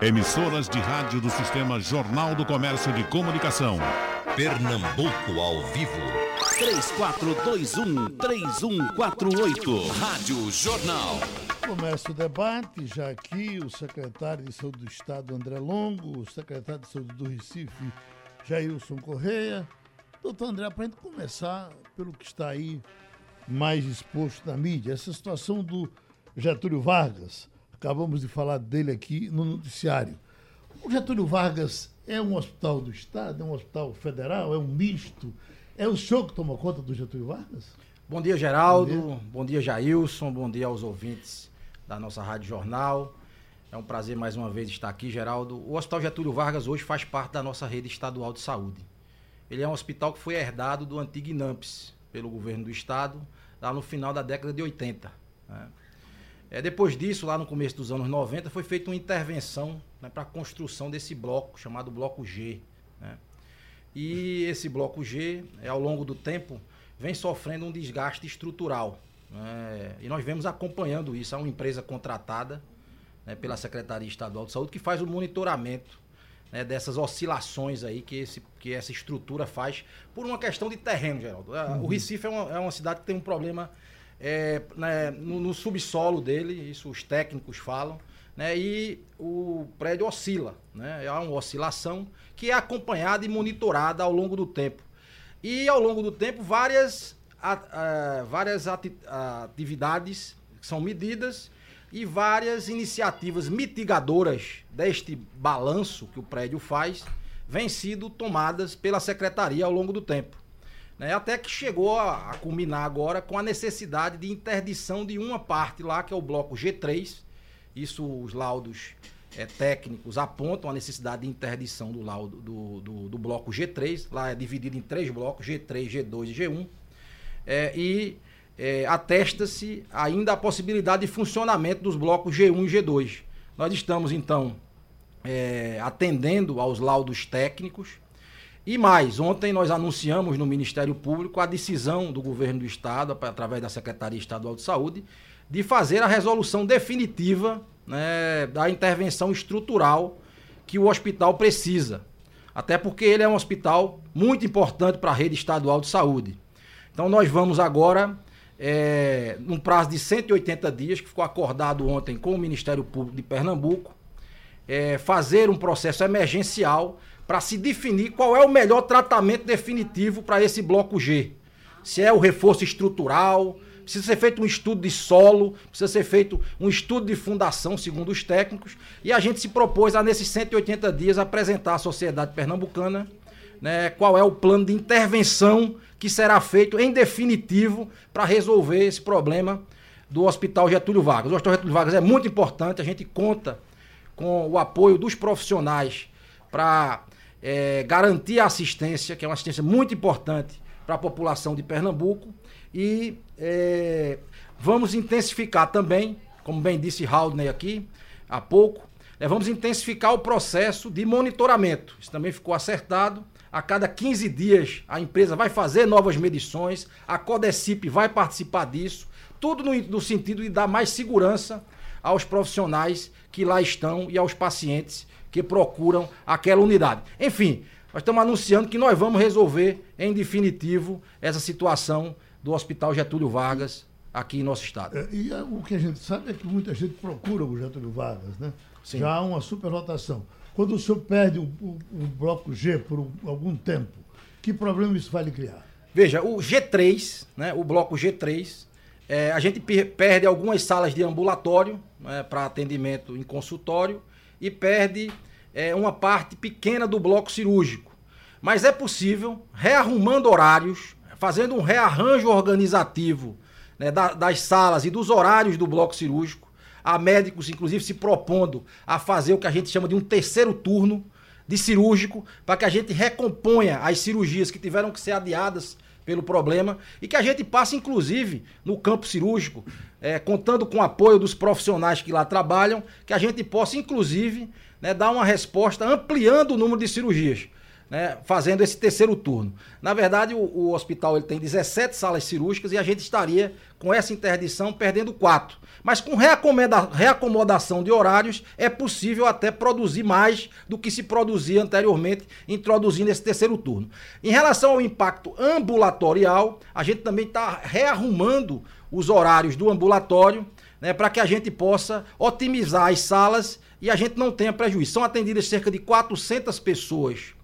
Emissoras de rádio do Sistema Jornal do Comércio de Comunicação. Pernambuco ao vivo. 3421-3148. Rádio Jornal. Começa o debate, já aqui o secretário de Saúde do Estado, André Longo, o secretário de Saúde do Recife, Jailson Correia. Doutor André, para a gente começar pelo que está aí mais exposto na mídia, essa situação do Getúlio Vargas, acabamos de falar dele aqui no noticiário. O Getúlio Vargas é um hospital do Estado, é um hospital federal, é um misto? É o senhor que toma conta do Getúlio Vargas? Bom dia, Geraldo. Bom dia, bom dia Jailson. Bom dia aos ouvintes da nossa Rádio Jornal. É um prazer mais uma vez estar aqui, Geraldo. O Hospital Getúlio Vargas hoje faz parte da nossa rede estadual de saúde. Ele é um hospital que foi herdado do antigo INAMPS pelo governo do estado, lá no final da década de 80. Né? É, depois disso, lá no começo dos anos 90, foi feita uma intervenção né, para a construção desse bloco, chamado Bloco G. Né? E esse Bloco G, é, ao longo do tempo, vem sofrendo um desgaste estrutural. Né? E nós vemos acompanhando isso. Há uma empresa contratada né, pela Secretaria Estadual de Saúde que faz o monitoramento né, dessas oscilações aí que, esse, que essa estrutura faz por uma questão de terreno, Geraldo. Uhum. O Recife é uma, é uma cidade que tem um problema é, né, no, no, subsolo dele, isso os técnicos falam, né, e o prédio oscila, né, há uma oscilação que é acompanhada e monitorada ao longo do tempo. E ao longo do tempo, várias, a, a, várias ati atividades são medidas e várias iniciativas mitigadoras deste balanço que o prédio faz vêm sido tomadas pela secretaria ao longo do tempo. Né? Até que chegou a, a culminar agora com a necessidade de interdição de uma parte lá, que é o bloco G3. Isso os laudos é, técnicos apontam a necessidade de interdição do laudo do, do, do, bloco G3. Lá é dividido em três blocos, G3, G2 e G1. É, e é, atesta-se ainda a possibilidade de funcionamento dos blocos G1 e G2. Nós estamos, então, é, atendendo aos laudos técnicos e mais, ontem nós anunciamos no Ministério Público a decisão do governo do Estado, através da Secretaria Estadual de Saúde, de fazer a resolução definitiva né, da intervenção estrutural que o hospital precisa. Até porque ele é um hospital muito importante para a rede estadual de saúde. Então nós vamos agora, é, num prazo de 180 dias, que ficou acordado ontem com o Ministério Público de Pernambuco, é, fazer um processo emergencial para se definir qual é o melhor tratamento definitivo para esse bloco G. Se é o reforço estrutural, precisa ser feito um estudo de solo, precisa ser feito um estudo de fundação, segundo os técnicos, e a gente se propôs a, nesses 180 dias, apresentar à sociedade pernambucana né, qual é o plano de intervenção que será feito em definitivo para resolver esse problema do Hospital Getúlio Vargas. O Hospital Getúlio Vargas é muito importante, a gente conta com o apoio dos profissionais para é, garantir a assistência, que é uma assistência muito importante para a população de Pernambuco. E é, vamos intensificar também, como bem disse Haldney aqui há pouco, é, vamos intensificar o processo de monitoramento. Isso também ficou acertado. A cada 15 dias a empresa vai fazer novas medições, a Codecip vai participar disso, tudo no, no sentido de dar mais segurança aos profissionais que lá estão e aos pacientes que procuram aquela unidade. Enfim, nós estamos anunciando que nós vamos resolver em definitivo essa situação do Hospital Getúlio Vargas aqui em nosso estado. É, e é, o que a gente sabe é que muita gente procura o Getúlio Vargas, né? Sim. Já há uma superlotação. Quando o senhor perde o, o, o bloco G por um, algum tempo, que problema isso vai lhe criar? Veja, o G3, né, o bloco G3, é, a gente perde algumas salas de ambulatório né, para atendimento em consultório e perde é, uma parte pequena do bloco cirúrgico. Mas é possível, rearrumando horários, fazendo um rearranjo organizativo né, da, das salas e dos horários do bloco cirúrgico, há médicos, inclusive, se propondo a fazer o que a gente chama de um terceiro turno de cirúrgico, para que a gente recomponha as cirurgias que tiveram que ser adiadas pelo problema e que a gente passe, inclusive, no campo cirúrgico, é, contando com o apoio dos profissionais que lá trabalham, que a gente possa, inclusive, né, dar uma resposta ampliando o número de cirurgias. Né, fazendo esse terceiro turno. Na verdade, o, o, hospital ele tem 17 salas cirúrgicas e a gente estaria, com essa interdição, perdendo quatro. Mas com reacomodação de horários, é possível até produzir mais do que se produzia anteriormente, introduzindo esse terceiro turno. Em relação ao impacto ambulatorial, a gente também está rearrumando os horários do ambulatório né, para que a gente possa otimizar as salas e a gente não tenha prejuízo. São atendidas cerca de 400 pessoas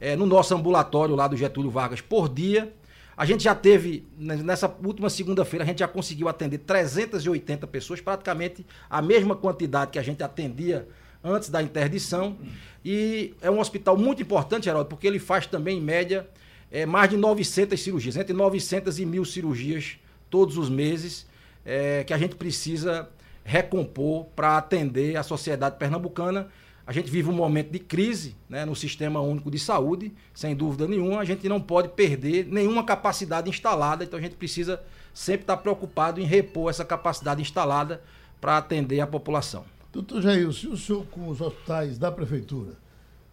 é, no nosso ambulatório lá do Getúlio Vargas por dia. A gente já teve, né, nessa última segunda-feira, a gente já conseguiu atender 380 pessoas, praticamente a mesma quantidade que a gente atendia antes da interdição. E é um hospital muito importante, Geraldo, porque ele faz também, em média, é, mais de 900 cirurgias, entre 900 e mil cirurgias todos os meses, é, que a gente precisa recompor para atender a sociedade pernambucana a gente vive um momento de crise né, no sistema único de saúde, sem dúvida nenhuma. A gente não pode perder nenhuma capacidade instalada, então a gente precisa sempre estar preocupado em repor essa capacidade instalada para atender a população. Doutor Jair, se o senhor com os hospitais da prefeitura,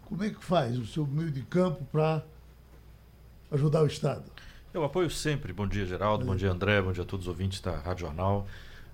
como é que faz o seu meio de campo para ajudar o Estado? Eu apoio sempre. Bom dia, Geraldo. É. Bom dia, André. Bom dia a todos os ouvintes da Rádio Jornal.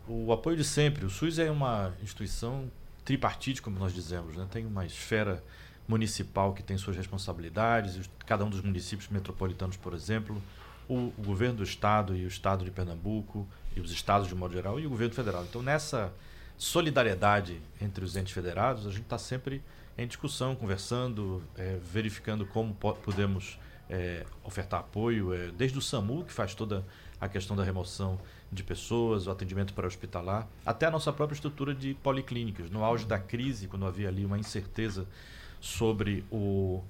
O apoio de sempre. O SUS é uma instituição tripartite, como nós dizemos, né? tem uma esfera municipal que tem suas responsabilidades, cada um dos municípios metropolitanos, por exemplo, o, o, governo do estado e o estado de Pernambuco e os estados de modo geral e o governo federal. Então nessa solidariedade entre os entes federados, a gente está sempre em discussão, conversando, é, verificando como po podemos é, ofertar apoio, é, desde o SAMU que faz toda a questão da remoção de pessoas, o atendimento para hospitalar, até a nossa própria estrutura de policlínicas. No auge da crise, quando havia ali uma incerteza sobre o,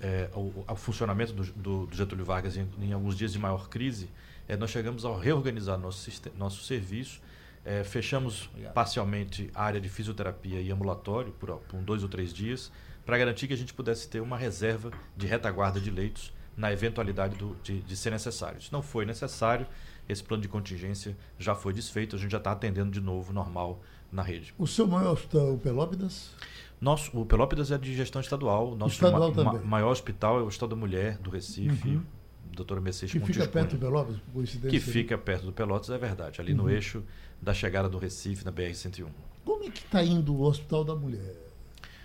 é, o, o funcionamento do, do, do, Getúlio Vargas em, em, alguns dias de maior crise, é, nós chegamos a reorganizar nosso, nosso serviço, é, fechamos Obrigado. parcialmente a área de fisioterapia e ambulatório por, por dois ou três dias, para garantir que a gente pudesse ter uma reserva de retaguarda de leitos na eventualidade do, de, de ser necessário. Isso não foi necessário, esse plano de contingência já foi desfeito, a gente já está atendendo de novo normal na rede. O seu maior hospital é o Pelópidas? Nosso, o Pelópidas é de gestão estadual. Nosso estadual ma, ma, maior hospital é o Hospital da Mulher do Recife, uhum. doutora Mercedes Que fica perto do Pelópidas, por coincidência? Que fica perto do Pelotas, é verdade. Ali uhum. no eixo da chegada do Recife, na BR-101. Como é que está indo o Hospital da Mulher?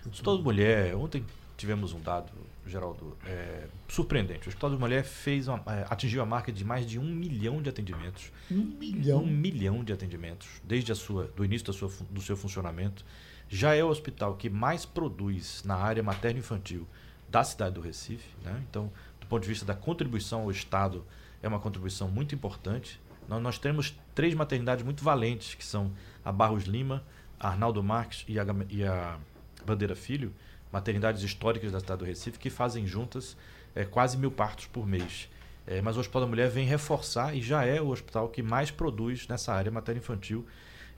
O Hospital da Mulher, ontem tivemos um dado Geraldo, é, surpreendente. O Hospital da Mulher fez uma, é, atingiu a marca de mais de um milhão de atendimentos. Um milhão? Um milhão de atendimentos, desde a sua, do início da sua, do seu funcionamento. Já é o hospital que mais produz na área materno-infantil da cidade do Recife. Né? Então, do ponto de vista da contribuição ao Estado, é uma contribuição muito importante. Nós, nós temos três maternidades muito valentes, que são a Barros Lima, a Arnaldo Marques e a, e a Bandeira Filho, maternidades históricas da cidade do Recife, que fazem juntas é, quase mil partos por mês. É, mas o Hospital da Mulher vem reforçar e já é o hospital que mais produz nessa área materno-infantil.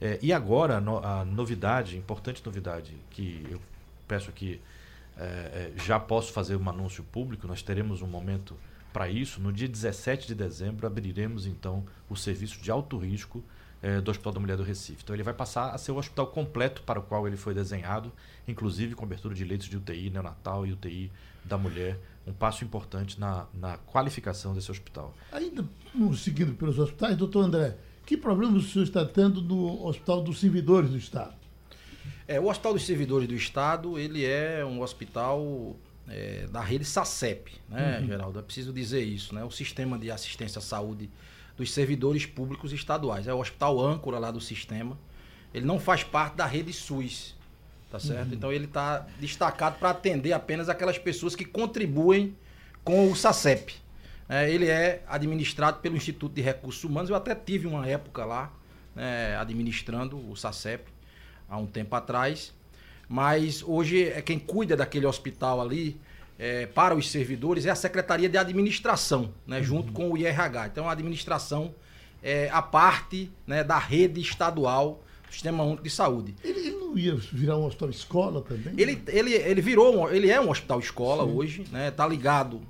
É, e agora, no, a novidade, importante novidade, que eu peço aqui, é, é, já posso fazer um anúncio público, nós teremos um momento para isso. No dia 17 de dezembro, abriremos então o serviço de alto risco é, do Hospital da Mulher do Recife. Então ele vai passar a ser o hospital completo para o qual ele foi desenhado, inclusive cobertura de leitos de UTI neonatal e UTI da mulher, um passo importante na, na qualificação desse hospital. Ainda seguindo pelos hospitais, doutor André, que problemas o senhor está tendo no Hospital dos Servidores do Estado? É, o Hospital dos Servidores do Estado, ele é um hospital é, da rede SACEP, né, uhum. Geraldo? É preciso dizer isso, né? O Sistema de Assistência à Saúde dos servidores públicos estaduais. É o hospital âncora lá do sistema. Ele não faz parte da rede SUS, tá certo? Uhum. Então ele está destacado para atender apenas aquelas pessoas que contribuem com o SACEP. É, ele é administrado pelo Instituto de Recursos Humanos. Eu até tive uma época lá né, administrando o SACEP há um tempo atrás. Mas hoje é quem cuida daquele hospital ali é, para os servidores é a Secretaria de Administração, né, uhum. junto com o IRH. Então, a administração é a parte né, da rede estadual do Sistema Único de Saúde. Ele, não ia virar um hospital escola também? Ele, ele, ele virou, um, ele é um hospital escola Sim. hoje, né, tá ligado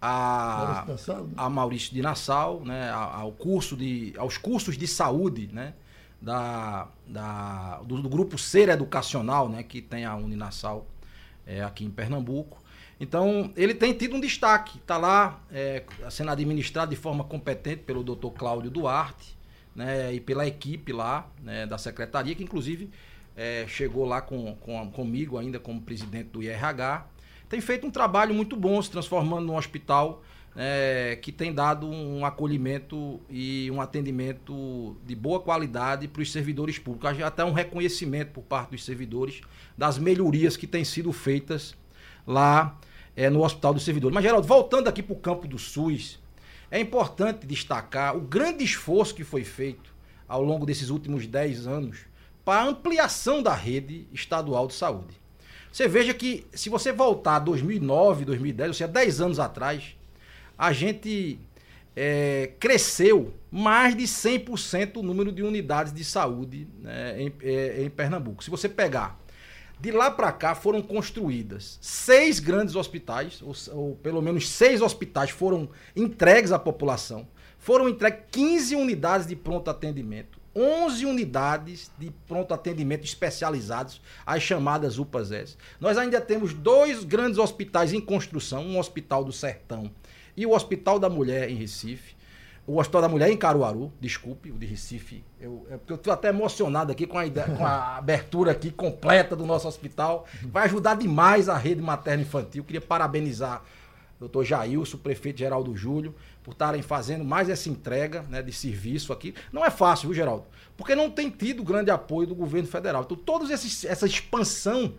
a, Nassau, né? a Maurício de Nassau, né, ao curso de, aos cursos de saúde, né, da, da, do, do grupo Ser Educacional, né, que tem a Uninassau é, aqui em Pernambuco. Então, ele tem tido um destaque, está lá é, sendo administrado de forma competente pelo doutor Cláudio Duarte né, e pela equipe lá né, da secretaria, que inclusive é, chegou lá com, com, comigo ainda como presidente do IRH. Tem feito um trabalho muito bom, se transformando num hospital é, que tem dado um acolhimento e um atendimento de boa qualidade para os servidores públicos. Até um reconhecimento por parte dos servidores das melhorias que têm sido feitas lá é, no Hospital dos Servidores. Mas, Geraldo, voltando aqui para o campo do SUS, é importante destacar o grande esforço que foi feito ao longo desses últimos 10 anos para a ampliação da rede estadual de saúde. Você veja que, se você voltar a 2009, 2010, ou seja, 10 anos atrás, a gente é, cresceu mais de 100% o número de unidades de saúde né, em, é, em Pernambuco. Se você pegar de lá para cá foram construídas seis grandes hospitais, ou, ou, pelo menos seis hospitais foram entregues à população. Foram entregues 15 unidades de pronto atendimento, 11 unidades de pronto atendimento especializados, as chamadas UPAs. Nós ainda temos dois grandes hospitais em construção, um hospital do Sertão e o Hospital da Mulher em Recife o Hospital da Mulher em Caruaru, desculpe, o de Recife. Eu, é eu estou até emocionado aqui com a, ideia, com a abertura aqui completa do nosso hospital. Vai ajudar demais a rede materna infantil. Queria parabenizar o doutor Jailson, o prefeito Geraldo Júlio, por estarem fazendo mais essa entrega né, de serviço aqui. Não é fácil, viu, Geraldo? Porque não tem tido grande apoio do governo federal. Então, toda essa expansão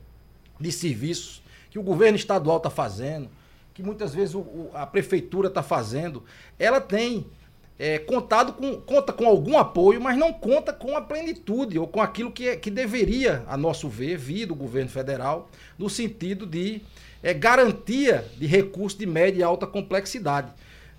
de serviços que o governo estadual está fazendo, que muitas vezes o, o, a prefeitura está fazendo, ela tem é, contado com, conta com algum apoio, mas não conta com a plenitude ou com aquilo que, é, que deveria, a nosso ver, vir do governo federal, no sentido de é, garantia de recursos de média e alta complexidade.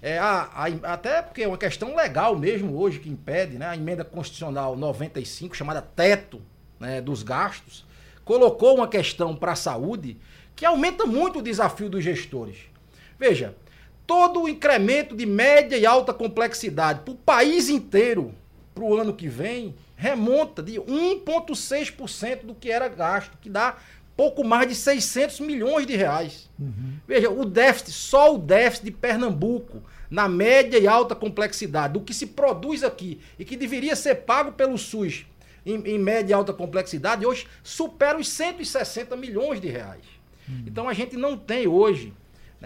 É, a, a, até porque é uma questão legal mesmo hoje que impede, né, a emenda constitucional 95, chamada teto né, dos gastos, colocou uma questão para a saúde que aumenta muito o desafio dos gestores. Veja, todo o incremento de média e alta complexidade para o país inteiro para o ano que vem remonta de 1,6% do que era gasto, que dá pouco mais de 600 milhões de reais. Uhum. Veja, o déficit, só o déficit de Pernambuco, na média e alta complexidade, do que se produz aqui e que deveria ser pago pelo SUS em, em média e alta complexidade, hoje supera os 160 milhões de reais. Uhum. Então a gente não tem hoje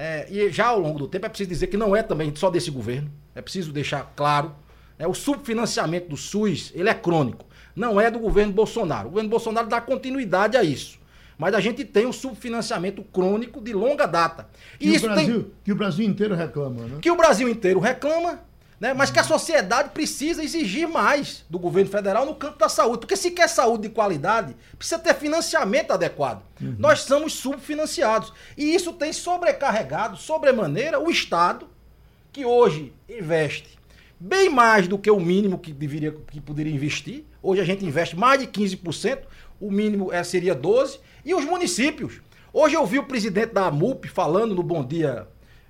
é, e já ao longo do tempo é preciso dizer que não é também só desse governo. É preciso deixar claro. É, o subfinanciamento do SUS ele é crônico. Não é do governo Bolsonaro. O governo Bolsonaro dá continuidade a isso. Mas a gente tem um subfinanciamento crônico de longa data. E que, isso o Brasil, tem... que o Brasil inteiro reclama, né? Que o Brasil inteiro reclama né? Mas que a sociedade precisa exigir mais do governo federal no campo da saúde. Porque se quer saúde de qualidade, precisa ter financiamento adequado. Uhum. Nós somos subfinanciados. E isso tem sobrecarregado, sobremaneira, o Estado, que hoje investe bem mais do que o mínimo que deveria que poderia investir. Hoje a gente investe mais de 15%, o mínimo é, seria 12%. E os municípios. Hoje eu vi o presidente da AMUP falando no Bom Dia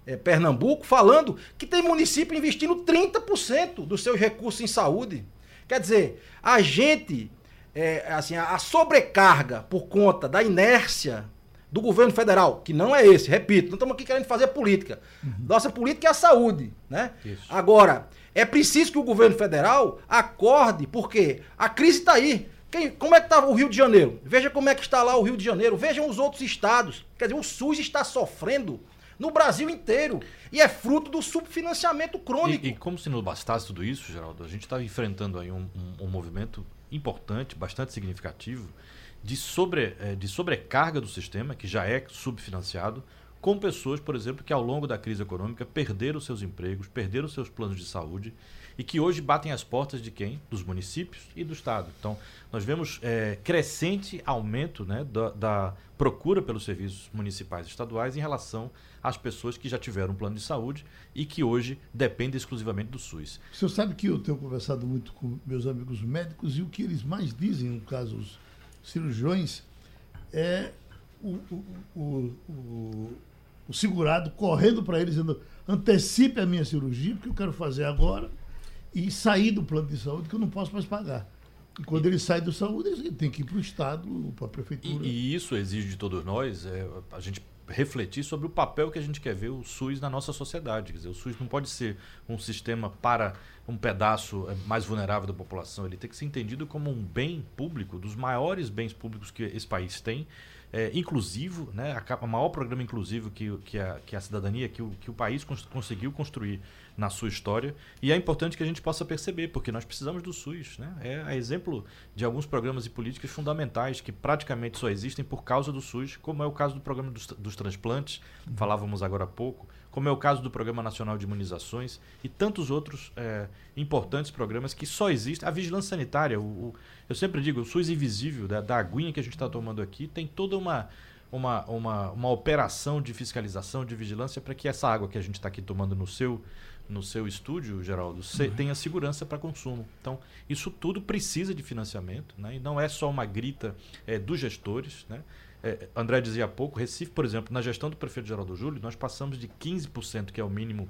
é, Pernambuco, falando que tem município investindo 30% dos seus recursos em saúde. Quer dizer, a gente, é, assim, a sobrecarga por conta da inércia do governo federal, que não é esse, repito, não estamos aqui querendo fazer política. Uhum. Nossa política é a saúde, né? Isso. Agora, é preciso que o governo federal acorde, porque a crise está aí. Quem, como é que está o Rio de Janeiro? Veja como é que está lá o Rio de Janeiro. Vejam os outros estados. Quer dizer, o SUS está sofrendo no Brasil inteiro. E é fruto do subfinanciamento crônico. E, e como se não bastasse tudo isso, Geraldo, a gente está enfrentando aí um, um, um, movimento importante, bastante significativo, de, sobre, eh, de sobrecarga do sistema, que já é subfinanciado, com pessoas, por exemplo, que ao longo da crise econômica perderam seus empregos, perderam seus planos de saúde e que hoje batem as portas de quem? Dos municípios e do Estado. Então, nós vemos é, crescente aumento né, da, da, procura pelos serviços municipais e estaduais em relação às pessoas que já tiveram um plano de saúde e que hoje dependem exclusivamente do SUS. O senhor sabe que eu tenho conversado muito com meus amigos médicos e o que eles mais dizem, no caso os cirurgiões, é o, o, o, o, o segurado correndo para eles dizendo antecipe a minha cirurgia, porque eu quero fazer agora e sair do plano de saúde que eu não posso mais pagar. E quando ele sai do saúde, ele tem que ir para o Estado, para a prefeitura. E, e, isso exige de todos nós, é, a gente refletir sobre o papel que a gente quer ver o SUS na nossa sociedade. Quer dizer, o SUS não pode ser um sistema para um pedaço eh, mais vulnerável da população. Ele tem que ser entendido como um bem público, dos maiores bens públicos que esse país tem, é, inclusivo, né, o maior programa inclusivo que, que, a, que a cidadania, que o, que o país cons conseguiu construir na sua história. E é importante que a gente possa perceber, porque nós precisamos do SUS. Né? É exemplo de alguns programas e políticas fundamentais que praticamente só existem por causa do SUS, como é o caso do programa dos, dos transplantes, falávamos agora há pouco, como é o caso do Programa Nacional de Imunizações e tantos outros é, importantes programas que só existem. A vigilância sanitária, o, o, eu sempre digo, o SUS invisível da, da aguinha que a gente está tomando aqui tem toda uma, uma, uma, uma operação de fiscalização, de vigilância para que essa água que a gente está aqui tomando no seu no seu estúdio, Geraldo, uhum. tenha segurança para consumo. Então, isso tudo precisa de financiamento, né? e não é só uma grita é, dos gestores. Né? É, André dizia há pouco, Recife, por exemplo, na gestão do prefeito Geraldo Júlio, nós passamos de 15%, que é o mínimo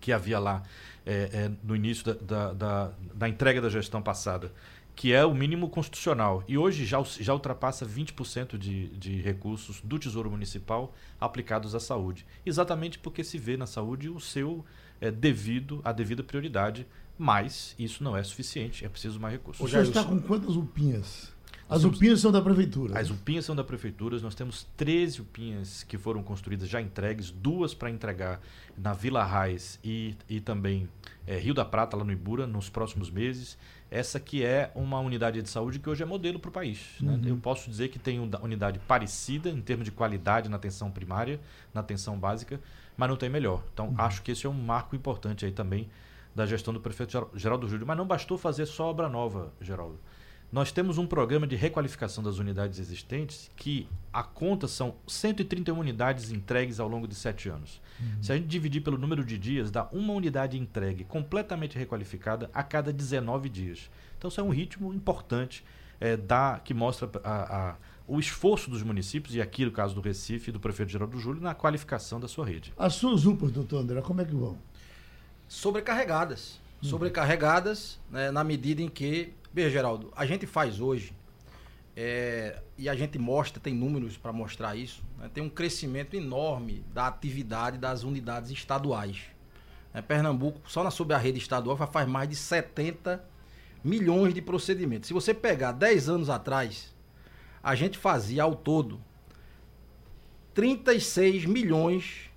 que havia lá é, é, no início da, da, da, da, entrega da gestão passada, que é o mínimo constitucional. E hoje já, já ultrapassa 20% de, de recursos do Tesouro Municipal aplicados à saúde. Exatamente porque se vê na saúde o seu é, devido, a devida prioridade, mas isso não é suficiente, é preciso mais recursos. O senhor está com quantas UPinhas? As UPinhas são da prefeitura. As UPinhas são da prefeitura. Nós temos 13 UPinhas que foram construídas já entregues, duas para entregar na Vila Raiz e, e também é, Rio da Prata, lá no Ibura, nos próximos meses. Essa que é uma unidade de saúde que hoje é modelo para o país. Né? Uhum. Eu posso dizer que tem uma unidade parecida em termos de qualidade na atenção primária, na atenção básica, mas não tem melhor. Então, uhum. acho que esse é um marco importante aí também da gestão do prefeito Geraldo Júlio. Mas não bastou fazer só obra nova, Geraldo. Nós temos um programa de requalificação das unidades existentes que a conta são 131 unidades entregues ao longo de sete anos. Uhum. Se a gente dividir pelo número de dias, dá uma unidade entregue completamente requalificada a cada 19 dias. Então, isso é um ritmo importante é, que mostra a, a o esforço dos municípios, e aqui no caso do Recife e do prefeito Geraldo Júlio, na qualificação da sua rede. As suas UPAs, doutor André, como é que vão? Sobrecarregadas. Hum. Sobrecarregadas né, na medida em que. Veja, Geraldo, a gente faz hoje, é, e a gente mostra, tem números para mostrar isso, né, tem um crescimento enorme da atividade das unidades estaduais. É, Pernambuco, só na sobre a rede estadual, faz mais de 70 milhões de procedimentos. Se você pegar 10 anos atrás, a gente fazia ao todo 36 milhões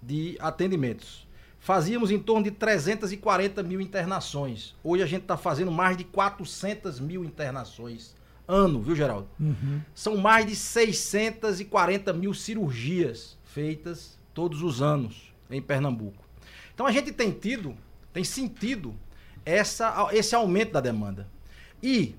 de atendimentos. Fazíamos em torno de 340 mil internações. Hoje a gente está fazendo mais de 400 mil internações ano, viu, Geraldo? Uhum. São mais de 640 mil cirurgias feitas todos os anos em Pernambuco. Então a gente tem tido, tem sentido essa, esse aumento da demanda. E,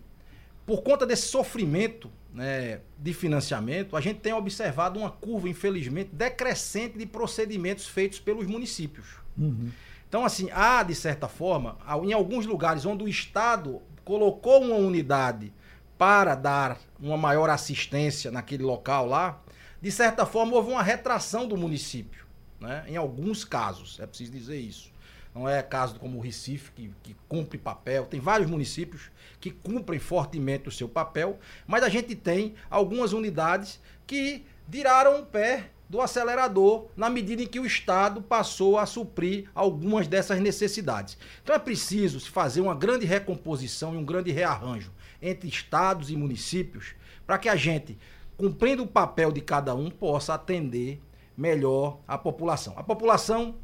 por conta desse sofrimento né, de financiamento, a gente tem observado uma curva, infelizmente, decrescente de procedimentos feitos pelos municípios. Uhum. Então, assim, há, de certa forma, em alguns lugares onde o Estado colocou uma unidade para dar uma maior assistência naquele local lá, de certa forma houve uma retração do município. Né? Em alguns casos, é preciso dizer isso. Não é caso como o Recife, que, que cumpre papel. Tem vários municípios que cumprem fortemente o seu papel, mas a gente tem algumas unidades que viraram o pé do acelerador na medida em que o Estado passou a suprir algumas dessas necessidades. Então é preciso se fazer uma grande recomposição e um grande rearranjo entre estados e municípios para que a gente, cumprindo o papel de cada um, possa atender melhor a população. A população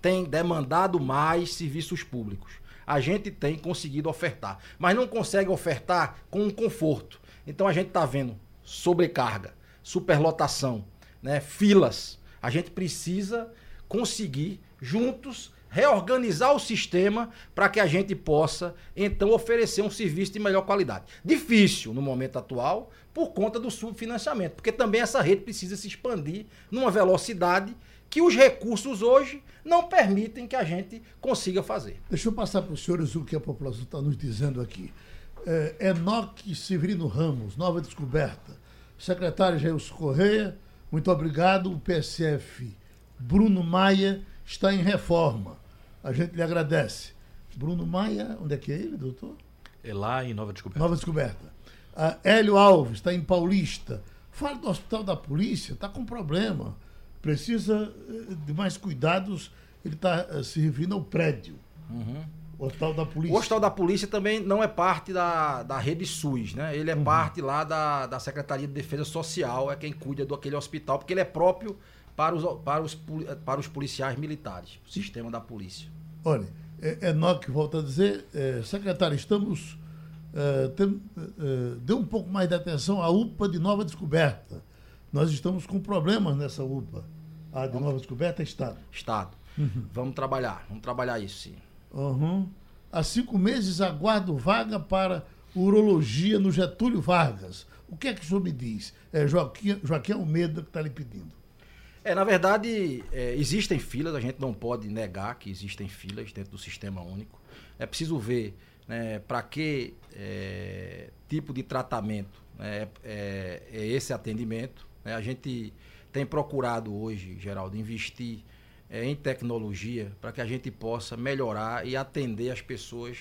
tem demandado mais serviços públicos. A gente tem conseguido ofertar, mas não consegue ofertar com conforto. Então a gente está vendo sobrecarga, superlotação, né, filas. A gente precisa conseguir juntos reorganizar o sistema para que a gente possa então oferecer um serviço de melhor qualidade. Difícil no momento atual por conta do subfinanciamento, porque também essa rede precisa se expandir numa velocidade que os recursos hoje não permitem que a gente consiga fazer. Deixa eu passar para os senhores o que a população está nos dizendo aqui. É, Enoque Severino Ramos, nova descoberta. Secretário Jailson Correia, muito obrigado. O PSF Bruno Maia está em reforma. A gente lhe agradece. Bruno Maia, onde é que é ele, doutor? É lá em Nova Descoberta. Nova Descoberta. Uh, Hélio Alves está em Paulista. Fala do hospital da polícia, está com problema. Precisa eh, de mais cuidados. Ele está eh, se referindo ao prédio. Uhum. O hospital da polícia. O hospital da polícia também não é parte da, da rede SUS, né? Ele é uhum. parte lá da, da Secretaria de Defesa Social, é quem cuida do aquele hospital, porque ele é próprio para os, para os, para os policiais militares, o sistema da polícia. Olha, é, Enoque volta a dizer, é, secretário, estamos. É, tem, é, dê um pouco mais de atenção à UPA de Nova Descoberta. Nós estamos com problemas nessa UPA. A de Nova Descoberta é Estado. Estado. Uhum. Vamos trabalhar, vamos trabalhar isso sim. Uhum. Há cinco meses aguardo vaga para urologia no Getúlio Vargas. O que é que o senhor me diz? É Joaquim, Joaquim Almeida que está lhe pedindo. É, na verdade, é, existem filas, a gente não pode negar que existem filas dentro do sistema único. É preciso ver né, para que é, tipo de tratamento né, é, é, esse atendimento. Né? A gente tem procurado hoje, Geraldo, investir é, em tecnologia para que a gente possa melhorar e atender as pessoas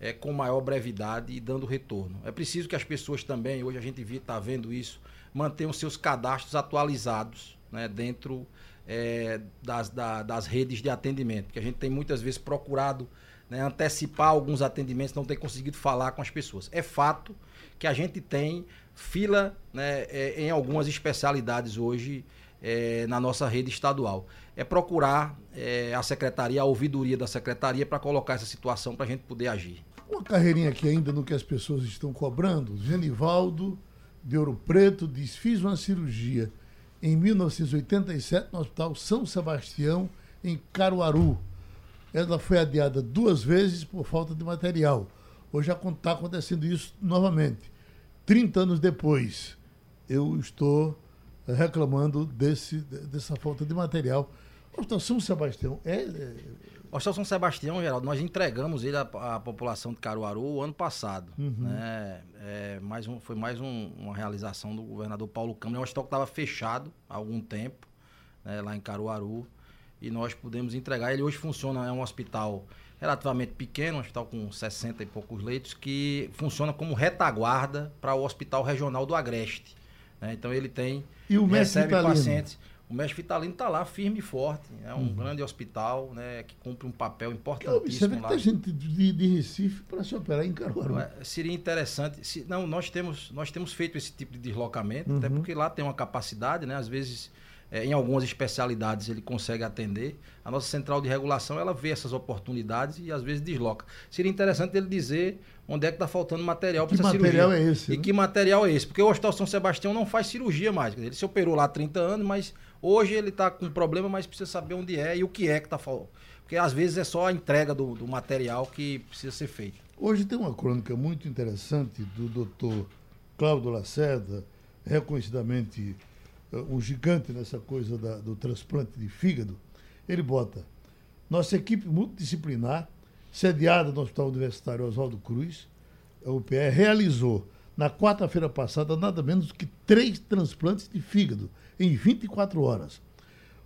é, com maior brevidade e dando retorno. É preciso que as pessoas também, hoje a gente está vendo isso, mantenham seus cadastros atualizados né, dentro é, das, da, das redes de atendimento, porque a gente tem muitas vezes procurado né, antecipar alguns atendimentos, não tem conseguido falar com as pessoas. É fato que a gente tem fila né, é, em algumas especialidades hoje é, na nossa rede estadual. É procurar é, a secretaria, a ouvidoria da secretaria para colocar essa situação para a gente poder agir. Uma carreirinha aqui ainda no que as pessoas estão cobrando. Genivaldo de Ouro Preto diz: fiz uma cirurgia em 1987 no Hospital São Sebastião, em Caruaru. Ela foi adiada duas vezes por falta de material. Hoje está acontecendo isso novamente. 30 anos depois, eu estou reclamando desse, dessa falta de material. O Hospital São Sebastião é, é o Hospital São Sebastião, Geraldo, nós entregamos ele à, à população de Caruaru o ano passado. Uhum. Né? É, mais um, foi mais um, uma realização do governador Paulo Câmara. É um hospital que estava fechado há algum tempo, né, lá em Caruaru, e nós pudemos entregar. Ele hoje funciona, é um hospital relativamente pequeno, um hospital com 60 e poucos leitos, que funciona como retaguarda para o Hospital Regional do Agreste. Né? Então ele tem, e o recebe pacientes. O Mestre Vitalino está lá firme e forte. É um uhum. grande hospital né, que cumpre um papel importantíssimo que lá. Tem gente de, de Recife para se operar em Caruaru. É, seria interessante. Se, não, nós temos, nós temos feito esse tipo de deslocamento, uhum. até porque lá tem uma capacidade, né? Às vezes é, em algumas especialidades ele consegue atender. A nossa central de regulação ela vê essas oportunidades e às vezes desloca. Seria interessante ele dizer onde é que está faltando material para essa material cirurgia. é esse? E né? que material é esse? Porque o Hospital São Sebastião não faz cirurgia mais. Ele se operou lá há 30 anos, mas hoje ele está com problema, mas precisa saber onde é e o que é que está faltando. Porque às vezes é só a entrega do, do material que precisa ser feita. Hoje tem uma crônica muito interessante do doutor Cláudio Lacerda, reconhecidamente um gigante nessa coisa da, do transplante de fígado, ele bota nossa equipe multidisciplinar, sediada no Hospital Universitário Oswaldo Cruz, a UPR, realizou na quarta-feira passada nada menos que três transplantes de fígado em 24 horas.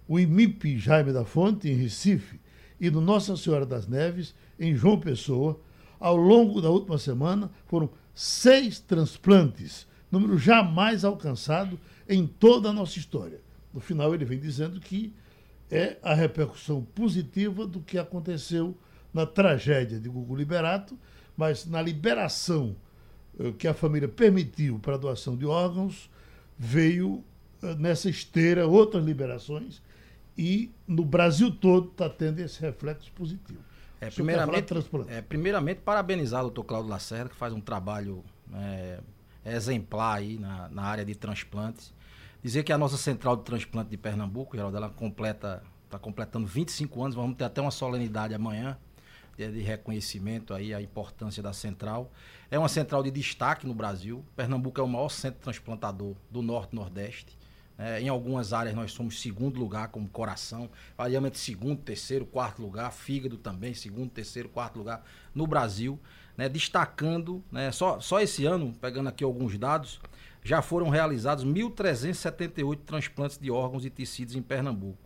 O IMIP Jaime da Fonte, em Recife, e no Nossa Senhora das Neves, em João Pessoa, ao longo da última semana, foram seis transplantes, número jamais alcançado em toda a nossa história. No final, ele vem dizendo que é a repercussão positiva do que aconteceu na tragédia de Gugu Liberato, mas na liberação eh, que a família permitiu para a doação de órgãos, veio eh, nessa esteira outras liberações e no Brasil todo está tendo esse reflexo positivo. É, primeiramente, é, primeiramente, parabenizar o doutor Cláudio Lacerda, que faz um trabalho é, exemplar aí na, na área de transplantes. Dizer que a nossa central de transplante de Pernambuco, Geraldo, ela completa, está completando 25 anos, vamos ter até uma solenidade amanhã de, de reconhecimento aí a importância da central. É uma central de destaque no Brasil. Pernambuco é o maior centro transplantador do Norte Nordeste. É, em algumas áreas nós somos segundo lugar, como coração, variamente segundo, terceiro, quarto lugar, fígado também, segundo, terceiro, quarto lugar no Brasil. Né, destacando, né, só, só esse ano, pegando aqui alguns dados, já foram realizados 1.378 transplantes de órgãos e tecidos em Pernambuco.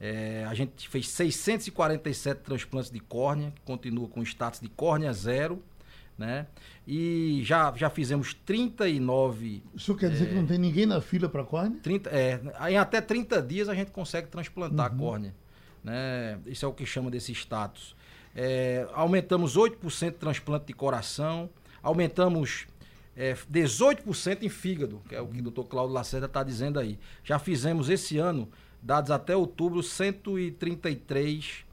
É, a gente fez 647 transplantes de córnea, que continua com status de córnea zero, né? E já, já fizemos 39. Isso quer dizer é, que não tem ninguém na fila para córnea? 30, é, em até 30 dias a gente consegue transplantar uhum. a córnea. Né? Isso é o que chama desse status. É, aumentamos 8% de transplante de coração, aumentamos é, 18% em fígado, que é o que o doutor Cláudio Lacerda está dizendo aí. Já fizemos esse ano, dados até outubro, 133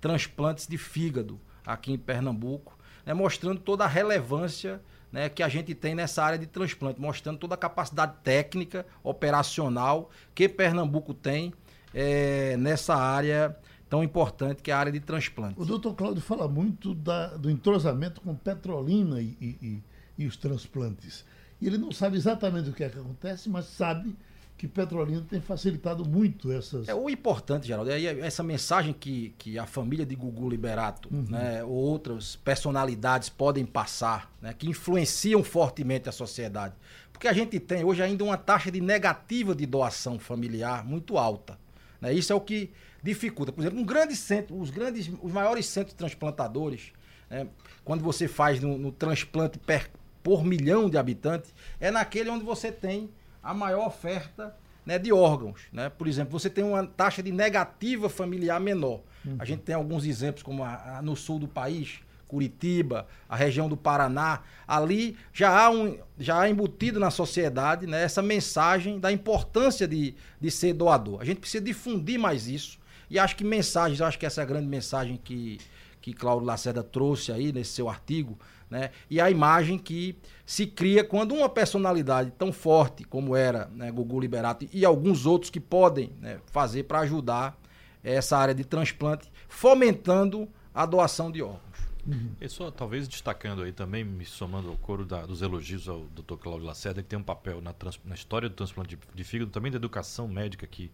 transplantes de fígado aqui em Pernambuco né, mostrando toda a relevância né, que a gente tem nessa área de transplante, mostrando toda a capacidade técnica, operacional que Pernambuco tem é, nessa área tão importante que é a área de transplante. O doutor Cláudio fala muito da, do entrosamento com Petrolina e, e, e, os transplantes. E ele não sabe exatamente o que é que acontece, mas sabe que Petrolina tem facilitado muito essas. É o importante, Geraldo, é essa mensagem que, que a família de Gugu Liberato, uhum. né, ou outras personalidades podem passar, né, que influenciam fortemente a sociedade. Porque a gente tem hoje ainda uma taxa de negativa de doação familiar muito alta. Né? Isso é o que dificulta. Por exemplo, um grande centro, os grandes, os maiores centros transplantadores, né, quando você faz no, no transplante per, por milhão de habitantes, é naquele onde você tem a maior oferta né, de órgãos. Né? Por exemplo, você tem uma taxa de negativa familiar menor. Uhum. A gente tem alguns exemplos, como a, a, no sul do país, Curitiba, a região do Paraná. Ali já há, um, já há embutido na sociedade né, essa mensagem da importância de, de ser doador. A gente precisa difundir mais isso. E acho que mensagens, acho que essa é a grande mensagem que, que Cláudio Lacerda trouxe aí nesse seu artigo, né? E a imagem que se cria quando uma personalidade tão forte como era né, Gugu Liberato e alguns outros que podem né, fazer para ajudar essa área de transplante, fomentando a doação de órgãos. Uhum. E só talvez destacando aí também, me somando ao coro da, dos elogios ao Dr. Cláudio Lacerda, que tem um papel na, trans, na história do transplante de, de fígado, também da educação médica que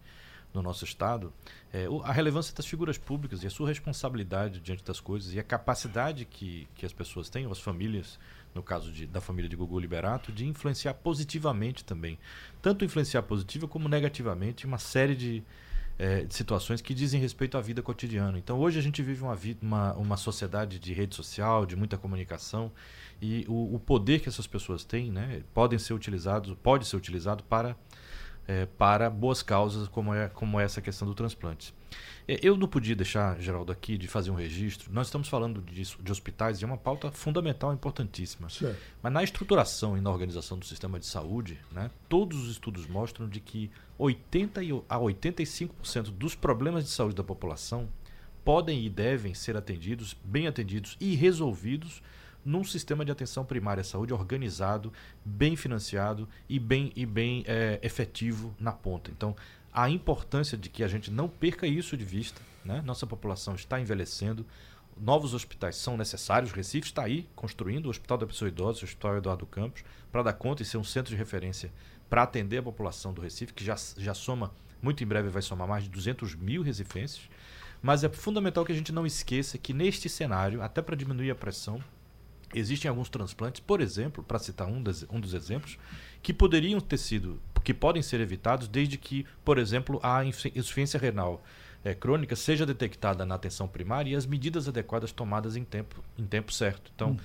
no nosso Estado, é, a relevância das figuras públicas e a sua responsabilidade diante das coisas e a capacidade que, que as pessoas têm, as famílias, no caso de, da família de Gugu Liberato, de influenciar positivamente também. Tanto influenciar positiva como negativamente uma série de, é, de situações que dizem respeito à vida cotidiana. Então hoje a gente vive uma, uma, uma sociedade de rede social, de muita comunicação, e o, o poder que essas pessoas têm né, podem ser utilizados, pode ser utilizado para é, para boas causas como, é, como é essa questão do transplante. É, eu não podia deixar, Geraldo, aqui de fazer um registro. Nós estamos falando de, de hospitais e é uma pauta fundamental, importantíssima. Certo. Mas na estruturação e na organização do sistema de saúde, né, todos os estudos mostram de que 80 a 85% dos problemas de saúde da população podem e devem ser atendidos, bem atendidos e resolvidos num sistema de atenção primária à saúde organizado, bem financiado e bem, e bem é, efetivo na ponta. Então, a importância de que a gente não perca isso de vista. Né? Nossa população está envelhecendo, novos hospitais são necessários. O Recife está aí construindo o Hospital da Pessoa Idosa, o Hospital Eduardo Campos, para dar conta e ser um centro de referência para atender a população do Recife, que já, já soma, muito em breve vai somar mais de 200 mil recifenses. Mas é fundamental que a gente não esqueça que neste cenário, até para diminuir a pressão, Existem alguns transplantes, por exemplo, para citar um, das, um dos exemplos, que poderiam ter sido, que podem ser evitados desde que, por exemplo, a insuficiência renal é, crônica seja detectada na atenção primária e as medidas adequadas tomadas em tempo, em tempo certo. Então, uhum.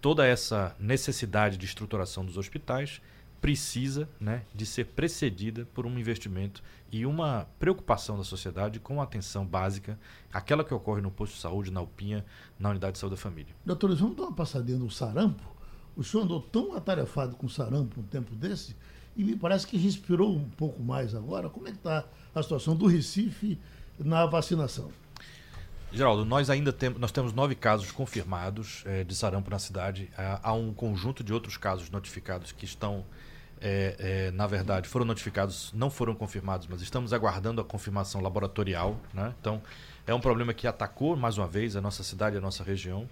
toda essa necessidade de estruturação dos hospitais precisa né, de ser precedida por um investimento e uma preocupação da sociedade com a atenção básica, aquela que ocorre no posto de saúde, na UPinha, na unidade de saúde da família. Doutor, vamos dar uma passadinha no sarampo? O senhor andou tão atarefado com sarampo um tempo desse e me parece que respirou um pouco mais agora. Como é que está a situação do Recife na vacinação? Geraldo, nós ainda temos, nós temos nove casos confirmados é, de sarampo na cidade. Há, há um conjunto de outros casos notificados que estão é, é, na verdade, foram notificados, não foram confirmados, mas estamos aguardando a confirmação laboratorial. Né? Então, é um problema que atacou, mais uma vez, a nossa cidade, a nossa região.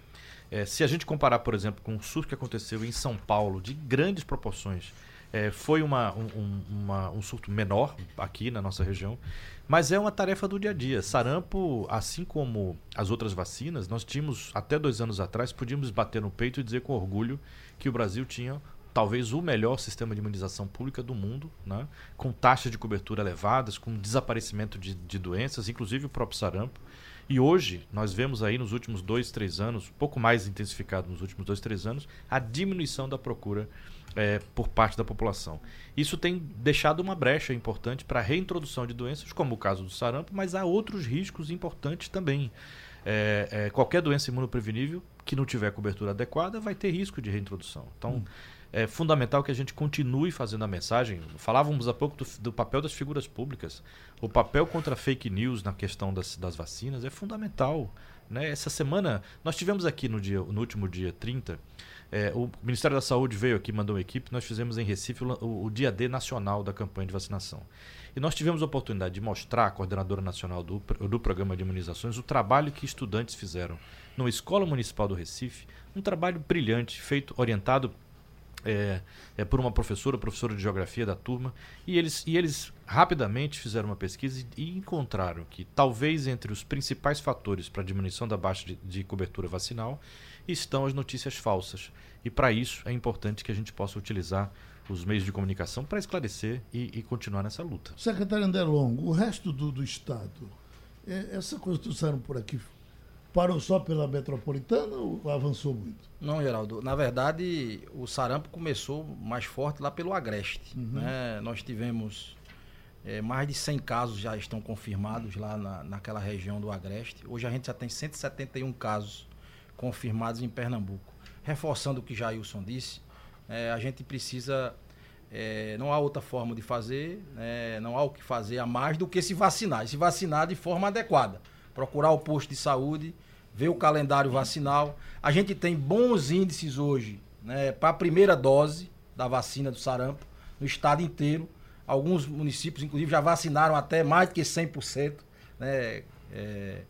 É, se a gente comparar, por exemplo, com o surto que aconteceu em São Paulo, de grandes proporções, é, foi uma, um, uma, um surto menor aqui na nossa região, mas é uma tarefa do dia a dia. Sarampo, assim como as outras vacinas, nós tínhamos, até dois anos atrás, podíamos bater no peito e dizer com orgulho que o Brasil tinha talvez o melhor sistema de imunização pública do mundo, né? com taxas de cobertura elevadas, com desaparecimento de, de doenças, inclusive o próprio sarampo. E hoje, nós vemos aí nos últimos dois, três anos, pouco mais intensificado nos últimos dois, três anos, a diminuição da procura é, por parte da população. Isso tem deixado uma brecha importante para a reintrodução de doenças, como o caso do sarampo, mas há outros riscos importantes também. É, é, qualquer doença imunoprevenível que não tiver cobertura adequada vai ter risco de reintrodução. Então, hum. É fundamental que a gente continue fazendo a mensagem. Falávamos há pouco do, do, papel das figuras públicas. O papel contra fake news na questão das, das vacinas é fundamental. Né? Essa semana, nós tivemos aqui no, dia, no último dia 30 é, o Ministério da Saúde veio aqui, mandou uma equipe, nós fizemos em Recife o, o, dia D nacional da campanha de vacinação. E nós tivemos a oportunidade de mostrar à coordenadora nacional do, do programa de imunizações o trabalho que estudantes fizeram numa escola municipal do Recife, um trabalho brilhante, feito, orientado é, é, por uma professora, professora de geografia da turma, e eles, e eles rapidamente fizeram uma pesquisa e, e encontraram que talvez entre os principais fatores para a diminuição da baixa de, de cobertura vacinal estão as notícias falsas. E para isso é importante que a gente possa utilizar os meios de comunicação para esclarecer e, e, continuar nessa luta. Secretário André Longo, o resto do, do Estado, é, essa coisa que trouxeram por aqui parou só pela metropolitana ou avançou muito? Não, Geraldo. Na verdade, o sarampo começou mais forte lá pelo Agreste. Uhum. Né? Nós tivemos é, mais de 100 casos já estão confirmados lá na, naquela região do Agreste. Hoje a gente já tem 171 casos confirmados em Pernambuco. Reforçando o que Jailson disse, é, a gente precisa. É, não há outra forma de fazer, é, não há o que fazer a mais do que se vacinar. E se vacinar de forma adequada. Procurar o posto de saúde, ver o calendário vacinal. A gente tem bons índices hoje né, para a primeira dose da vacina do sarampo no estado inteiro. Alguns municípios, inclusive, já vacinaram até mais do que 100%. Né, é,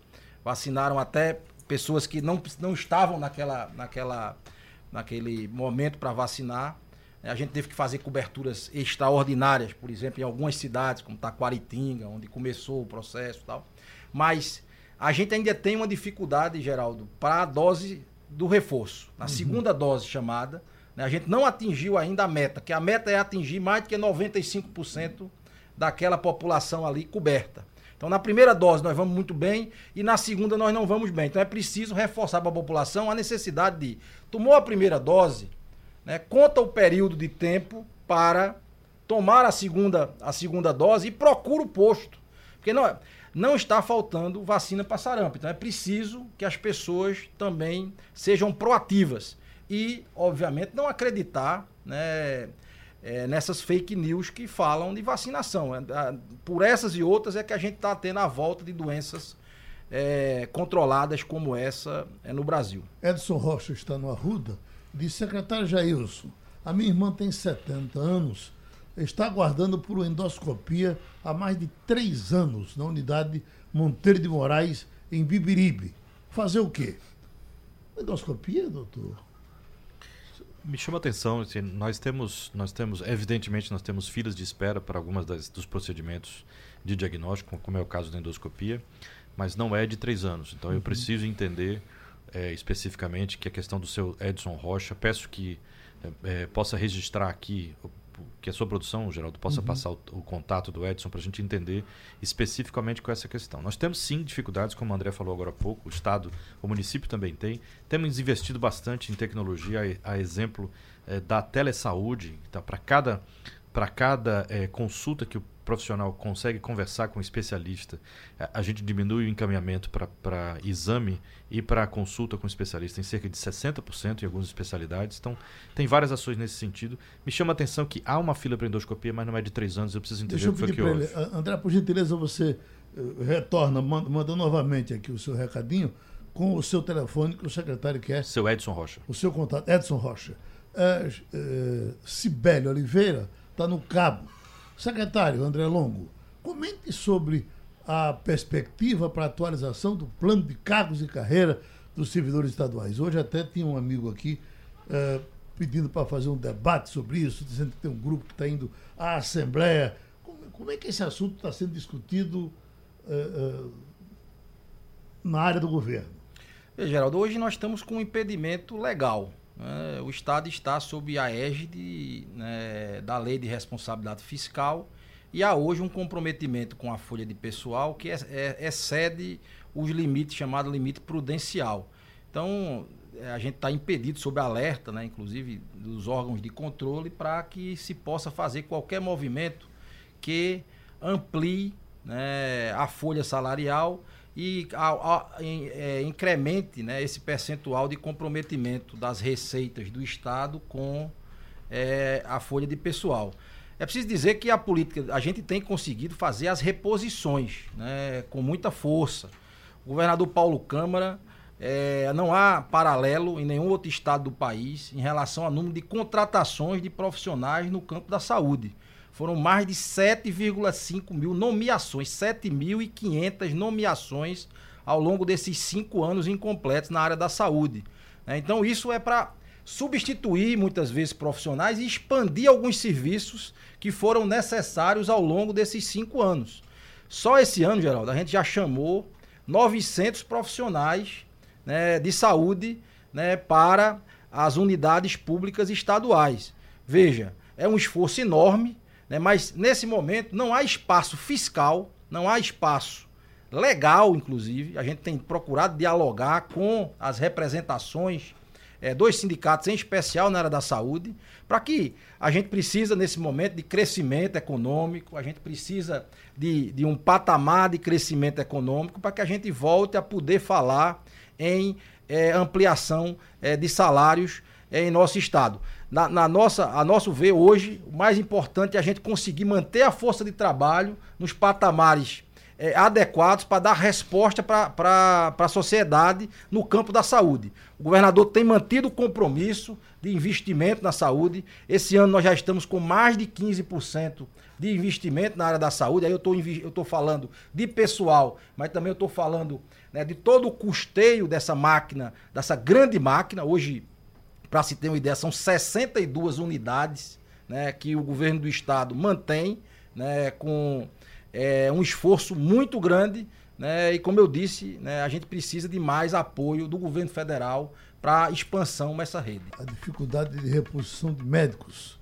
vacinaram até pessoas que não, não estavam naquela, naquela, naquele momento para vacinar. A gente teve que fazer coberturas extraordinárias, por exemplo, em algumas cidades, como Taquaritinga, onde começou o processo e tal. Mas a gente ainda tem uma dificuldade, Geraldo, para a dose do reforço. Na uhum. segunda dose chamada, né, a gente não atingiu ainda a meta, que a meta é atingir mais do que 95% daquela população ali coberta. Então, na primeira dose nós vamos muito bem e na segunda nós não vamos bem. Então, é preciso reforçar para a população a necessidade de tomou a primeira dose, né, conta o período de tempo para tomar a segunda, a segunda dose e procura o posto. Porque não, não está faltando vacina para sarampo. Então, é preciso que as pessoas também sejam proativas e, obviamente, não acreditar né, é, nessas fake news que falam de vacinação. É, por essas e outras é que a gente está tendo a volta de doenças é, controladas como essa é, no Brasil. Edson Rocha está no Arruda. Diz, secretário Jailson, a minha irmã tem 70 anos, está aguardando por uma endoscopia há mais de três anos na unidade Monteiro de Moraes, em Bibiribe. Fazer o quê? Endoscopia, doutor? Me chama a atenção, assim, nós temos, nós temos, evidentemente, nós temos filas de espera para algumas das, dos procedimentos de diagnóstico, como é o caso da endoscopia, mas não é de três anos. Então uhum. eu preciso entender é, especificamente que a questão do seu Edson Rocha, peço que é, possa registrar aqui que a sua produção, Geraldo, possa uhum. passar o, o, contato do Edson para a gente entender especificamente com essa questão. Nós temos sim dificuldades, como o André falou agora há pouco, o Estado, o município também tem. Temos investido bastante em tecnologia, a, a exemplo é, da telesaúde, tá, para cada, cada é, consulta que o profissional consegue conversar com um especialista, a, gente diminui o encaminhamento para exame e para consulta com especialista em cerca de 60% em algumas especialidades. Então, tem várias ações nesse sentido. Me chama a atenção que há uma fila para endoscopia, mas não é de três anos. Eu preciso entender Deixa o que foi que houve. André, por gentileza, você uh, retorna, manda, manda novamente aqui o seu recadinho com o seu telefone que o secretário quer. Seu Edson Rocha. O seu contato, Edson Rocha. Uh, uh, Cibele Oliveira está no cabo Secretário André Longo, comente sobre a perspectiva para a atualização do plano de cargos e carreira dos servidores estaduais. Hoje até tinha um amigo aqui uh, pedindo para fazer um debate sobre isso, dizendo que tem um grupo que está indo à Assembleia. Como, como, é que esse assunto está sendo discutido uh, uh, na área do governo? Geraldo, hoje nós estamos com um impedimento legal né, o Estado está sob a égide né, da Lei de Responsabilidade Fiscal e há hoje um comprometimento com a folha de pessoal que é, excede os limites, chamado limite prudencial. Então, é, a gente está impedido, sob alerta, né, inclusive dos órgãos de controle, para que se possa fazer qualquer movimento que amplie né, a folha salarial e a, a, é, incremente né, esse percentual de comprometimento das receitas do Estado com é, a folha de pessoal. É preciso dizer que a política, a gente tem conseguido fazer as reposições né, com muita força. O governador Paulo Câmara, é, não há paralelo em nenhum outro estado do país em relação ao número de contratações de profissionais no campo da saúde. Foram mais de 7,5 mil nomeações, 7.500 nomeações ao longo desses cinco anos incompletos na área da saúde. Né? Então, isso é para substituir muitas vezes profissionais e expandir alguns serviços que foram necessários ao longo desses cinco anos. Só esse ano, Geraldo, a gente já chamou 900 profissionais né, de saúde né, para as unidades públicas estaduais. Veja, é um esforço enorme, né? Mas nesse momento não há espaço fiscal, não há espaço legal, inclusive. A gente tem procurado dialogar com as representações é, dos sindicatos, em especial na área da saúde, para que a gente precisa, nesse momento, de crescimento econômico, a gente precisa de, de um patamar de crescimento econômico para que a gente volte a poder falar em é, ampliação é, de salários em nosso estado na, na, nossa, a nosso ver hoje, o mais importante é a gente conseguir manter a força de trabalho nos patamares é, adequados para dar resposta para a sociedade no campo da saúde. O governador tem mantido o compromisso de investimento na saúde. Esse ano nós já estamos com mais de 15% de investimento na área da saúde. Aí eu estou falando de pessoal, mas também eu estou falando né, de todo o custeio dessa máquina, dessa grande máquina. Hoje para se ter uma ideia, são 62 unidades né, que o governo do estado mantém né, com é, um esforço muito grande. Né, e como eu disse, né, a gente precisa de mais apoio do governo federal para expansão nessa rede. A dificuldade de reposição de médicos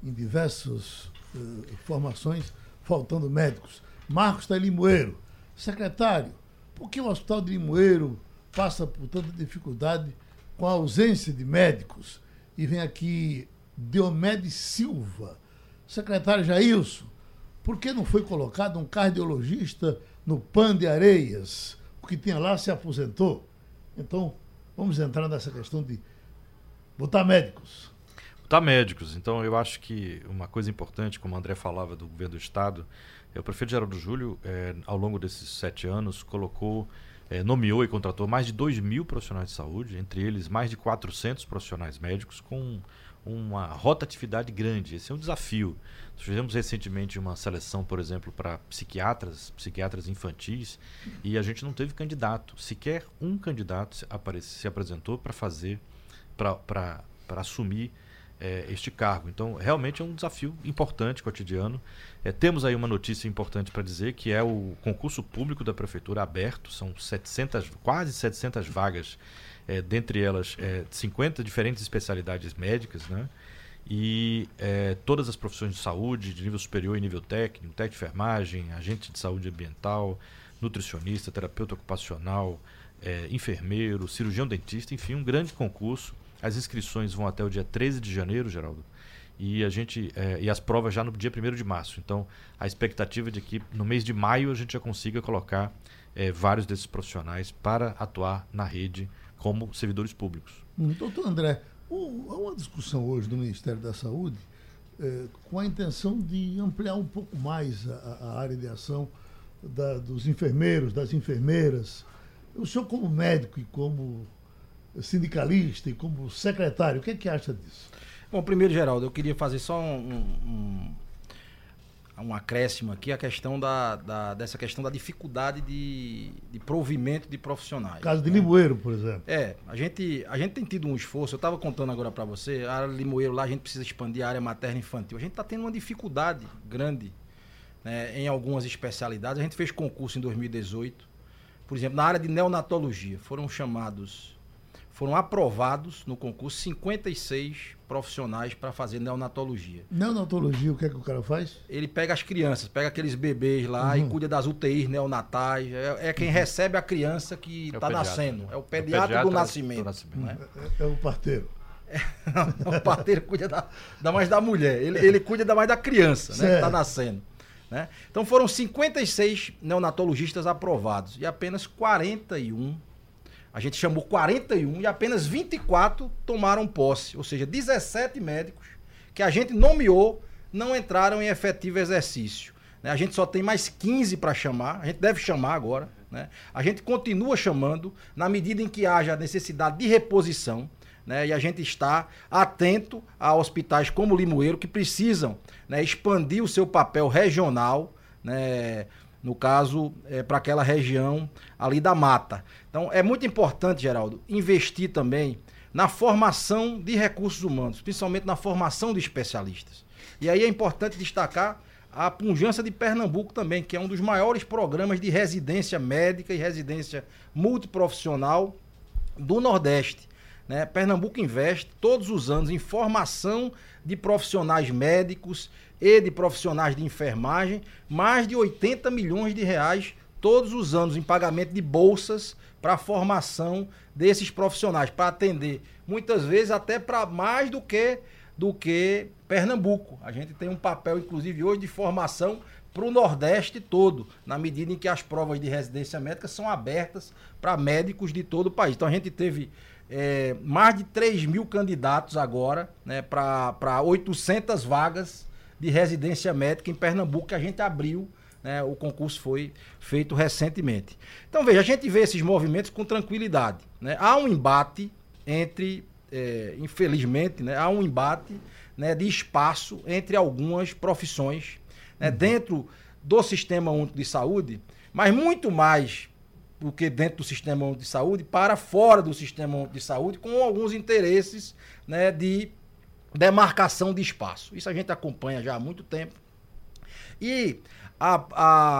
em diversas uh, formações, faltando médicos. Marcos está em Limoeiro. Secretário, por que o Hospital de Limoeiro passa por tanta dificuldade com a ausência de médicos, e vem aqui Diomedes Silva, secretário Jailson, por que não foi colocado um cardiologista no PAN de Areias? O que tinha lá se aposentou. Então, vamos entrar nessa questão de botar médicos. Botar médicos. Então, eu acho que uma coisa importante, como o André falava do governo do Estado, é o prefeito Geraldo Júlio, é, ao longo desses sete anos, colocou é, nomeou e contratou mais de 2 mil profissionais de saúde, entre eles mais de 400 profissionais médicos, com uma rotatividade grande. Esse é um desafio. Nós fizemos recentemente uma seleção, por exemplo, para psiquiatras, psiquiatras infantis, e a gente não teve candidato. Sequer um candidato se, se apresentou para fazer, para assumir é, este cargo. Então, realmente é um desafio importante, cotidiano. É, temos aí uma notícia importante para dizer, que é o concurso público da Prefeitura aberto, são 700, quase 700 vagas, é, dentre elas 50 diferentes especialidades médicas, né? e é, todas as profissões de saúde, de nível superior e nível técnico, técnico de enfermagem, agente de saúde ambiental, nutricionista, terapeuta ocupacional, é, enfermeiro, cirurgião dentista, enfim, um grande concurso as inscrições vão até o dia 13 de janeiro, Geraldo. E, a gente, é, e as provas já no dia 1 de março. Então, a expectativa é de que no mês de maio a gente já consiga colocar é, vários desses profissionais para atuar na rede como servidores públicos. Hum, doutor André, há uma discussão hoje do Ministério da Saúde é, com a intenção de ampliar um pouco mais a, a área de ação da, dos enfermeiros, das enfermeiras. O senhor, como médico e como sindicalista e como secretário, o que, é que acha disso? Bom, primeiro, Geraldo, eu queria fazer só um, um, um acréscimo aqui, a questão da, da, dessa questão da dificuldade de, de provimento de profissionais. Caso de né? Limoeiro, por exemplo. É, a gente, a gente tem tido um esforço, eu estava contando agora para você, a área de Limoeiro lá a gente precisa expandir a área materna e infantil. A gente está tendo uma dificuldade grande né, em algumas especialidades. A gente fez concurso em 2018, por exemplo, na área de neonatologia. Foram chamados foram aprovados no concurso 56 profissionais para fazer neonatologia. Neonatologia, o que é que o cara faz? Ele pega as crianças, pega aqueles bebês lá Uhum. e cuida das UTIs neonatais. É, é quem recebe a criança que É o está pediatra. nascendo. É o É o pediatra, pediatra do do nascimento. nascimento. né? É, é o parteiro. o parteiro cuida da, da mais da mulher. Ele, ele cuida da mais da criança, né? Que está nascendo. Né? Então foram 56 neonatologistas aprovados e apenas 41. A gente chamou 41 e apenas 24 tomaram posse. Ou seja, 17 médicos que a gente nomeou não entraram em efetivo exercício. né? A gente só tem mais 15 para chamar, a gente deve chamar agora. Né? A gente continua chamando na medida em que haja necessidade de reposição. Né? E a gente está atento a hospitais como Limoeiro que precisam né, expandir o seu papel regional, né, no caso, para aquela região ali da mata. Então, é muito importante, Geraldo, investir também na formação de recursos humanos, principalmente na formação de especialistas. E aí é importante destacar a Punjança de Pernambuco também, que é um dos maiores programas de residência médica e residência multiprofissional do Nordeste. Né? Pernambuco investe todos os anos em formação de profissionais médicos e de profissionais de enfermagem, mais de 80 milhões de reais todos os anos em pagamento de bolsas para a formação desses profissionais, para atender muitas vezes até para mais do que do que Pernambuco. A gente tem um papel, inclusive, hoje de formação para o Nordeste todo, na medida em que as provas de residência médica são abertas para médicos de todo o país. Então a gente teve é, mais de 3 mil candidatos agora né, para 800 vagas de residência médica em Pernambuco que a gente abriu. Né, o concurso foi feito recentemente. Então, veja, a gente vê esses movimentos com tranquilidade. Né? Há um embate entre, é, infelizmente, né, há um embate né, de espaço entre algumas profissões né, dentro do Sistema Único de Saúde, mas muito mais do que dentro do Sistema de Saúde, para fora do Sistema de Saúde, com alguns interesses né, de demarcação de espaço. Isso a gente acompanha já há muito tempo. E a,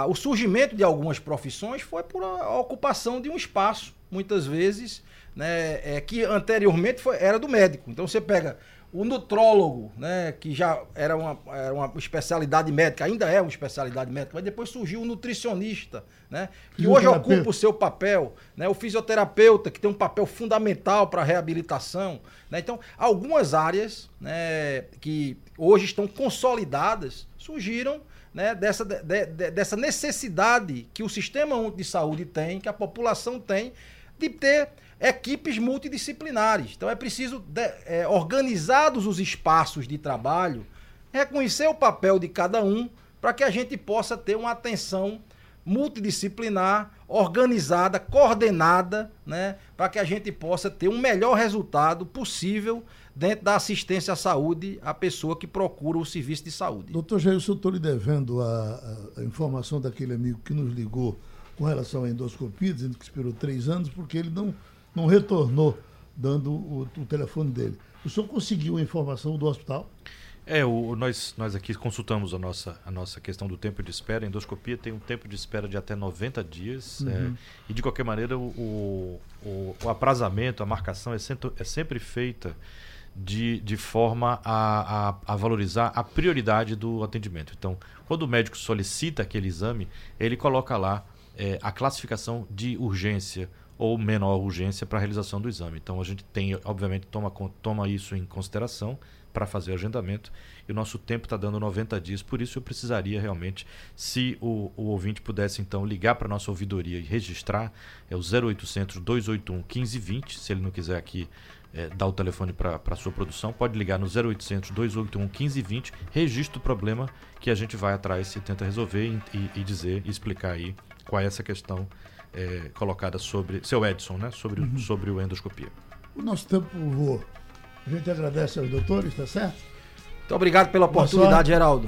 a, o surgimento de algumas profissões foi por a ocupação de um espaço, muitas vezes, né, é, que anteriormente foi, era do médico. Então você pega o nutrólogo, né, que já era uma, era uma especialidade médica, ainda é uma especialidade médica, mas depois surgiu o nutricionista, né, que hoje ocupa o seu papel, né, o fisioterapeuta, que tem um papel fundamental para a reabilitação. Né, então, algumas áreas né, que hoje estão consolidadas surgiram né, dessa, de, de, dessa necessidade que o sistema de saúde tem, que a população tem, de ter equipes multidisciplinares. Então é preciso, de, é, organizados os espaços de trabalho, reconhecer o papel de cada um para que a gente possa ter uma atenção multidisciplinar, organizada, coordenada, né, para que a gente possa ter um melhor resultado possível dentro da assistência à saúde à pessoa que procura o serviço de saúde. Doutor Jair, eu estou lhe devendo a, a, informação daquele amigo que nos ligou com relação à endoscopia, dizendo que esperou três anos, porque ele não, não retornou dando o, o telefone dele. O senhor conseguiu a informação do hospital? É, o, nós, nós aqui consultamos a nossa, a nossa questão do tempo de espera. A endoscopia tem um tempo de espera de até 90 dias. Uhum. É, e, de qualquer maneira, o, o, o, aprazamento, a marcação é sempre, é sempre feita de, de forma a, a, a, valorizar a prioridade do atendimento. Então, quando o médico solicita aquele exame, ele coloca lá é, a classificação de urgência ou menor urgência para a realização do exame. Então, a gente tem, obviamente, toma, toma isso em consideração para fazer o agendamento. E o nosso tempo está dando 90 dias, por isso eu precisaria realmente, se o, o ouvinte pudesse então ligar para a nossa ouvidoria e registrar, é o 0800 281 1520, se ele não quiser aqui é, dar o telefone para a sua produção, pode ligar no 0800 281 1520, registra o problema que a gente vai atrás e tenta resolver e, e, e dizer explicar aí qual é essa questão é, colocada sobre, seu Edson, né, sobre, uhum. sobre o endoscopia. O nosso tempo voou. A gente agradece aos doutores, tá certo? Muito obrigado pela oportunidade, Geraldo.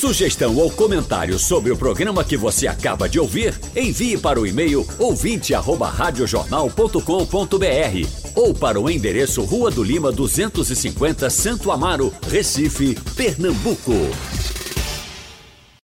Sugestão ou comentário sobre o programa que você acaba de ouvir, envie para o e-mail ouvinte@radiojornal.com.br ou para o endereço Rua do Lima 250, Santo Amaro, Recife, Pernambuco.